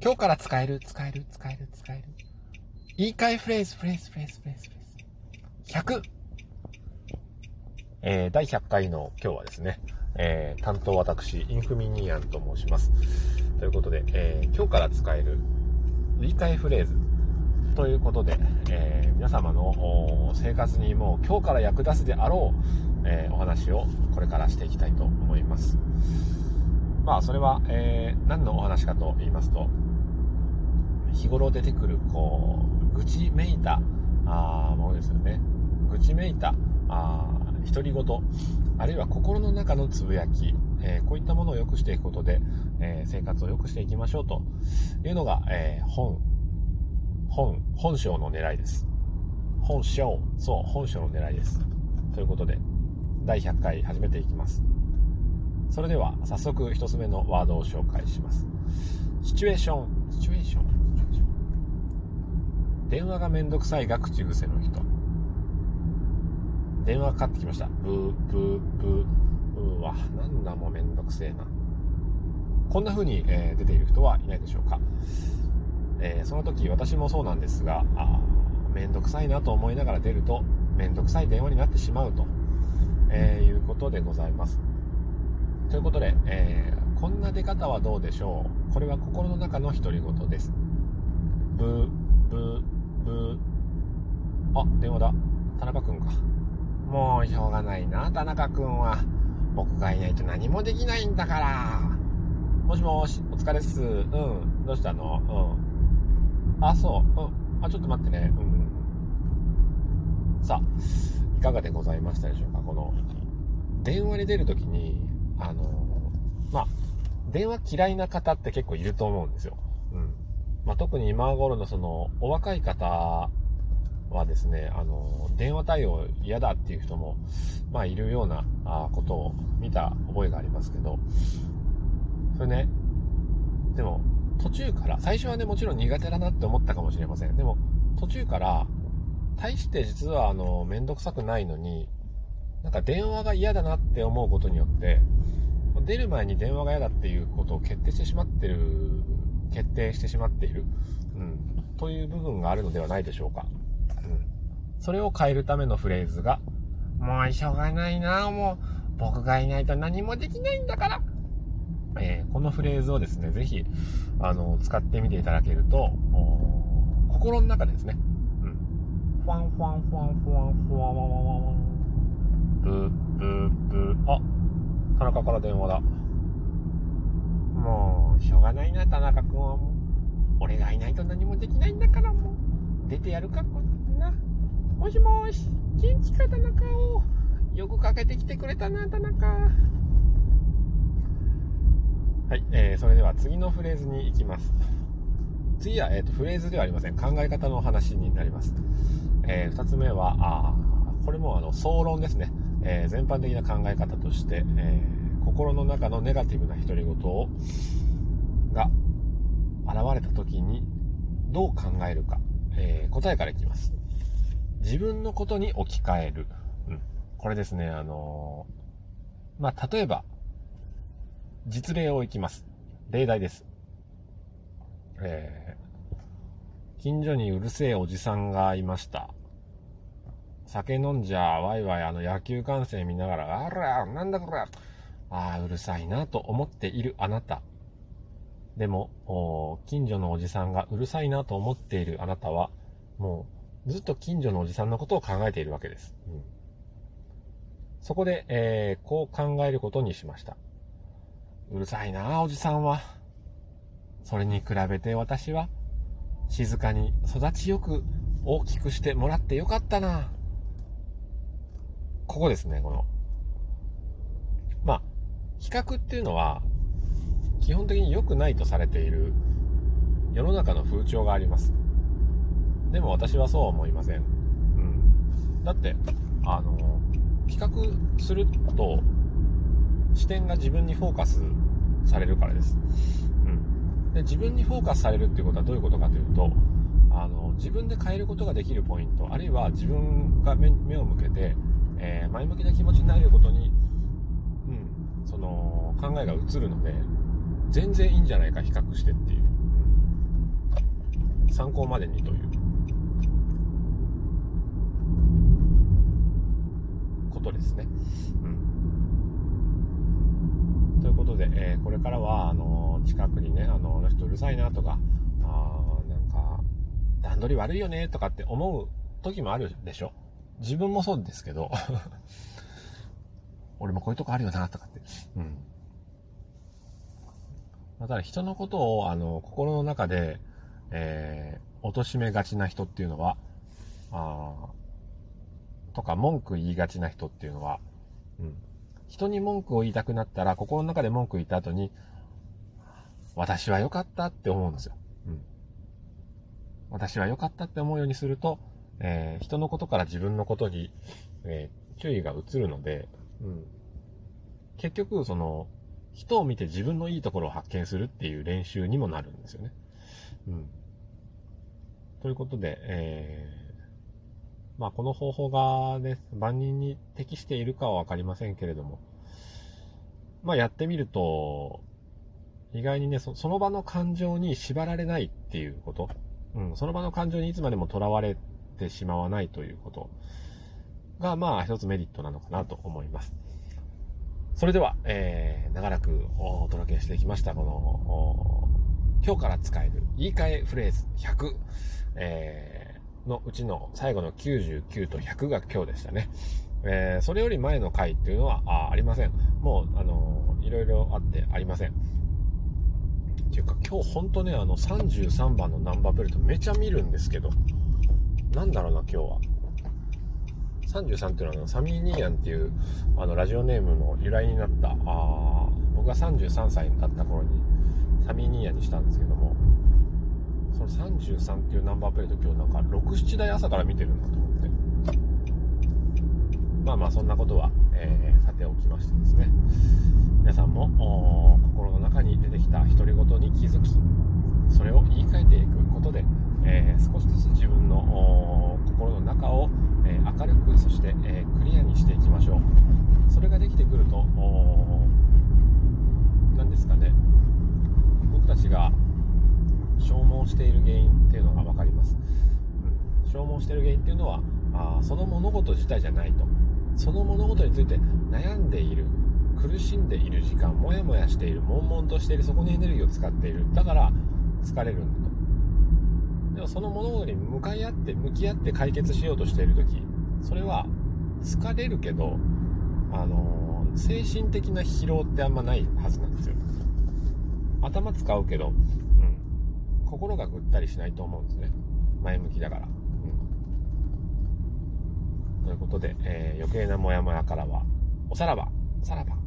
今日から使える、使える、使える、使える。言い換えフレーズ、フレーズ、フレーズ、フレーズ、フレーズ。100! えー、第100回の今日はですね、えー、担当私、インフミニアンと申します。ということで、えー、今日から使える言い換えフレーズということで、えー、皆様の生活にもう今日から役立つであろう、えー、お話をこれからしていきたいと思います。まあ、それは、えー、何のお話かと言いますと、日頃出てくる、こう、愚痴めいた、あものですよね。愚痴めいた、あ独り言、あるいは心の中のつぶやき、えー、こういったものを良くしていくことで、えー、生活を良くしていきましょうというのが、えー、本本、本性の狙いです。本性、そう、本性の狙いです。ということで、第100回始めていきます。それでは、早速1つ目のワードを紹介します。シチュエーション、シチュエーション。電話がめんどくさいが口癖の人。電話かかってきました。ブー、ブー、ブー。うわ、なんだもうめんどくせえな。こんな風に、えー、出ている人はいないでしょうか。えー、その時私もそうなんですが、あめんどくさいなと思いながら出ると、めんどくさい電話になってしまうと、えー、いうことでございます。ということで、えー、こんな出方はどうでしょう？これは心の中の独り言です。ブ、ブ、ブ。あ、電話だ。田中くんか。もうしょうがないな、田中くんは。僕がいないと何もできないんだから。もしもし、お疲れっす。うん。どうしたの？うん。あ、そう。うん。あ、ちょっと待ってね。うん。さあ、いかがでございましたでしょうか？この、電話に出るときに、あの、まあ、電話嫌いな方って結構いると思うんですよ。うん。まあ、特に今頃のその、お若い方はですね、あの、電話対応嫌だっていう人も、まあ、いるようなことを見た覚えがありますけど、それね、でも、途中から、最初はね、もちろん苦手だなって思ったかもしれません。でも、途中から、大して実は、あの、めんどくさくないのに、なんか電話が嫌だなって思うことによって、出る前に電話が嫌だっていうことを決定してしまってる、決定してしまっている、うん、という部分があるのではないでしょうか。うん。それを変えるためのフレーズが、もうしょうがないなもう、僕がいないと何もできないんだから、えー、このフレーズをですね、ぜひ、あの、使ってみていただけると、心の中でですね、うん。ファンファンファンファンファンワンワンワンワン。ブーブーブー。あ、田中から電話だ。もう、しょうがないな、田中君はもう。俺がいないと何もできないんだからもう。出てやるか、こんな。もしもし、元気か、田中を。よくかけてきてくれたな、田中。はい、えー、それでは次のフレーズに行きます。次は、えーと、フレーズではありません。考え方の話になります。えー、2つ目は、あこれもあの総論ですね。えー、全般的な考え方として、えー、心の中のネガティブな独り言をが現れた時にどう考えるか、えー、答えからいきます。自分のことに置き換える。うん、これですね、あのまあ、例えば、実例をいきます。例題です。えー、近所にうるせえおじさんがいました。酒飲んじゃ、ワイワイあの野球観戦見ながら、あら、なんだこれ、ああ、うるさいなと思っているあなた。でも、近所のおじさんがうるさいなと思っているあなたは、もう、ずっと近所のおじさんのことを考えているわけです。うん、そこで、えー、こう考えることにしました。うるさいなおじさんは。それに比べて私は、静かに育ちよく大きくしてもらってよかったなここですね、この。まあ、比較っていうのは、基本的に良くないとされている世の中の風潮があります。でも私はそうは思いません。うん。だって、あの、比較すると、視点が自分にフォーカスされるからです。うん。で、自分にフォーカスされるっていうことはどういうことかというと、あの、自分で変えることができるポイント、あるいは自分が目を向けて、前向きな気持ちになれることに、うん、その、考えが移るので、全然いいんじゃないか、比較してっていう。参考までにということですね。うん、ということで、えー、これからはあの近くにねあのあの人うるさいなとかあなんか段取り悪いよねとかって思う時もあるでしょ。自分もそうですけど 俺もこういうとこあるよなとかって。うん。まただ人のことをあの心の中で、えー、貶めがちな人っていうのは、あとか文句言いがちな人っていうのは、うん。人に文句を言いたくなったら、心の中で文句言った後に、私は良かったって思うんですよ。うん。私は良かったって思うようにすると、えー、人のことから自分のことに、えー、注意が移るので、うん。結局、その、人を見て自分のいいところを発見するっていう練習にもなるんですよね。うん。ということで、えー、まあ、この方法がね、万人に適しているかはわかりませんけれども、まあ、やってみると、意外にねそ、その場の感情に縛られないっていうこと、うん、その場の感情にいつまでもとらわれてしまわないということが、まあ、一つメリットなのかなと思います。それでは、えー、長らくお届けしてきました、この、今日から使える言い換えフレーズ100、えーのうちの最後の99と100が今日でしたね。えー、それより前の回っていうのはあありません。もう、あのー、いろいろあってありません。っていうか今日ほんとね、あの33番のナンバープレートめちゃ見るんですけど、なんだろうな、今日は。33っていうのはサミー・ニーヤンっていうあのラジオネームの由来になった、あ僕が33歳だった頃にサミー・ニーヤンにしたんですけども、その33っていうナンバープレート今日なんか67台朝から見てるんだと思って。まあまあそんなことは、えー、さておきましてですね。皆さんも心の中に出てきた独り言に気づきそれを言い換えていくことで、えー、少しずつ自分の心の中を、えー、明るくそして、えクリアにしていきましょうそれができてくると何ですかね僕たちが消耗している原因っていうのが分かります、うん、消耗している原因っていうのはあその物事自体じゃないと。その物事について悩んでいる苦しんでいる時間モヤモヤしている悶々としているそこにエネルギーを使っている。だから疲れるんだと。でもその物事に向かい合って向き合って解決しようとしている時それは疲れるけどあのー、精神的な疲労ってあんまないはずなんですよ頭使うけどうん。心がぐったりしないと思うんですね。前向きだから、うん、ということで、えー、余計なモヤモヤからはおさらば。さらば。